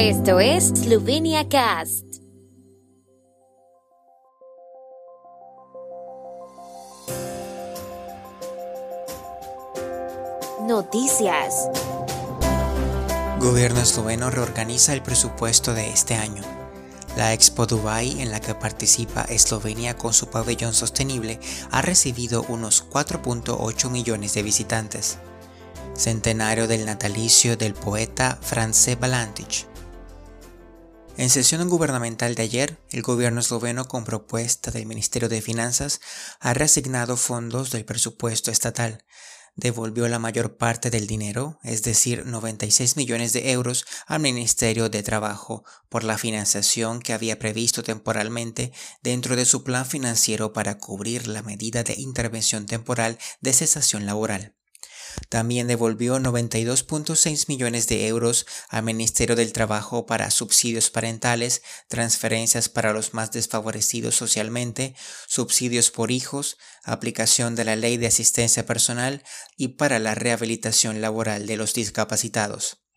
Esto es Slovenia Cast. Noticias. Gobierno esloveno reorganiza el presupuesto de este año. La Expo Dubai, en la que participa Eslovenia con su pabellón sostenible, ha recibido unos 4.8 millones de visitantes. Centenario del natalicio del poeta France Balantic. En sesión gubernamental de ayer, el gobierno esloveno, con propuesta del Ministerio de Finanzas, ha reasignado fondos del presupuesto estatal. Devolvió la mayor parte del dinero, es decir, 96 millones de euros, al Ministerio de Trabajo por la financiación que había previsto temporalmente dentro de su plan financiero para cubrir la medida de intervención temporal de cesación laboral. También devolvió 92.6 millones de euros al Ministerio del Trabajo para subsidios parentales, transferencias para los más desfavorecidos socialmente, subsidios por hijos, aplicación de la ley de asistencia personal y para la rehabilitación laboral de los discapacitados.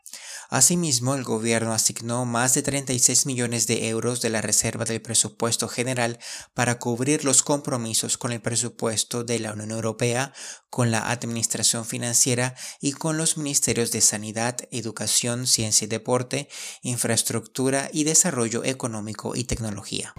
Asimismo, el gobierno asignó más de 36 millones de euros de la reserva del presupuesto general para cubrir los compromisos con el presupuesto de la Unión Europea, con la Administración Financiera y con los ministerios de Sanidad, Educación, Ciencia y Deporte, Infraestructura y Desarrollo Económico y Tecnología.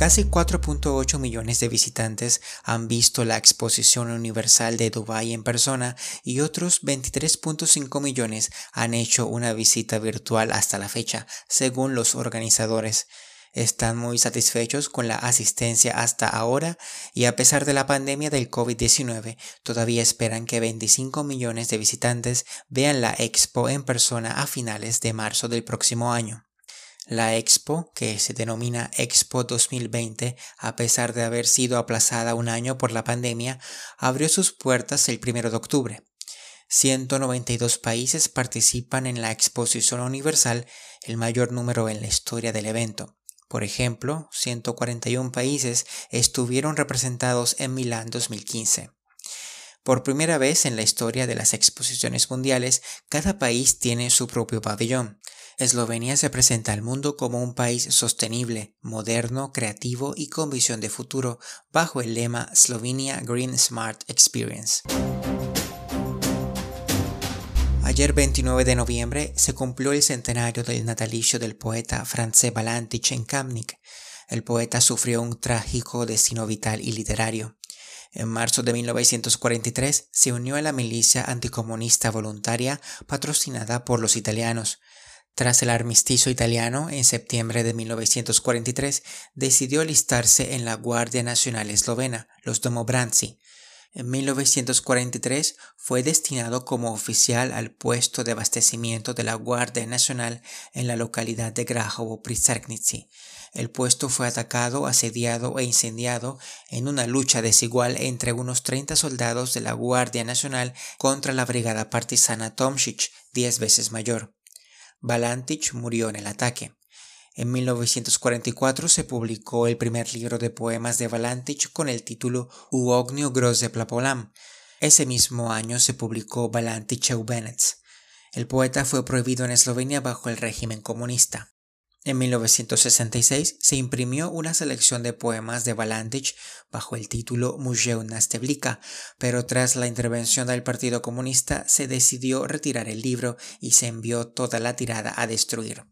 Casi 4.8 millones de visitantes han visto la exposición universal de Dubái en persona y otros 23.5 millones han hecho una visita virtual hasta la fecha, según los organizadores. Están muy satisfechos con la asistencia hasta ahora y a pesar de la pandemia del COVID-19, todavía esperan que 25 millones de visitantes vean la expo en persona a finales de marzo del próximo año. La Expo, que se denomina Expo 2020, a pesar de haber sido aplazada un año por la pandemia, abrió sus puertas el 1 de octubre. 192 países participan en la exposición universal, el mayor número en la historia del evento. Por ejemplo, 141 países estuvieron representados en Milán 2015. Por primera vez en la historia de las exposiciones mundiales, cada país tiene su propio pabellón. Eslovenia se presenta al mundo como un país sostenible, moderno, creativo y con visión de futuro, bajo el lema Slovenia Green Smart Experience. Ayer 29 de noviembre se cumplió el centenario del natalicio del poeta France Balantic en Kamnik. El poeta sufrió un trágico destino vital y literario. En marzo de 1943 se unió a la milicia anticomunista voluntaria patrocinada por los italianos. Tras el armisticio italiano, en septiembre de 1943, decidió alistarse en la Guardia Nacional Eslovena, los Domobranci. En 1943 fue destinado como oficial al puesto de abastecimiento de la Guardia Nacional en la localidad de Grahovo Prisarnici. El puesto fue atacado, asediado e incendiado en una lucha desigual entre unos 30 soldados de la Guardia Nacional contra la brigada partisana Tomšič, diez veces mayor. Balantic murió en el ataque. En 1944 se publicó el primer libro de poemas de Balantic con el título U ognio groze plapolam. Ese mismo año se publicó Balantic Eubenets. El poeta fue prohibido en Eslovenia bajo el régimen comunista. En 1966 se imprimió una selección de poemas de Balantic bajo el título Museu Nasteblica, pero tras la intervención del Partido Comunista se decidió retirar el libro y se envió toda la tirada a destruir.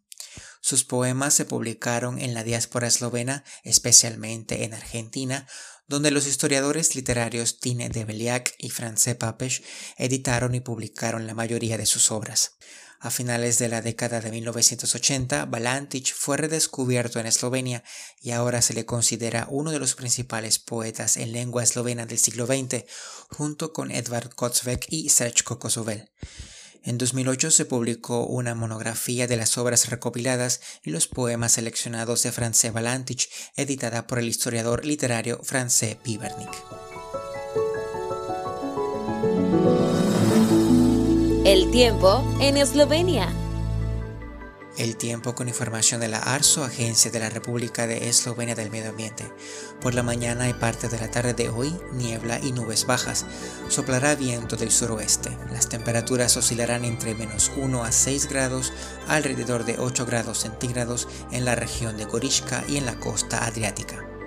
Sus poemas se publicaron en la diáspora eslovena, especialmente en Argentina, donde los historiadores literarios Tine de Beliak y France Papes editaron y publicaron la mayoría de sus obras. A finales de la década de 1980, Balantic fue redescubierto en Eslovenia y ahora se le considera uno de los principales poetas en lengua eslovena del siglo XX, junto con Edvard Kocvek y Srečko Kosovel. En 2008 se publicó una monografía de las obras recopiladas y los poemas seleccionados de France Balantic, editada por el historiador literario France Pibernik. Tiempo en Eslovenia. El tiempo con información de la ARSO, Agencia de la República de Eslovenia del Medio Ambiente. Por la mañana y parte de la tarde de hoy, niebla y nubes bajas. Soplará viento del suroeste. Las temperaturas oscilarán entre menos 1 a 6 grados, alrededor de 8 grados centígrados en la región de Gorishka y en la costa adriática.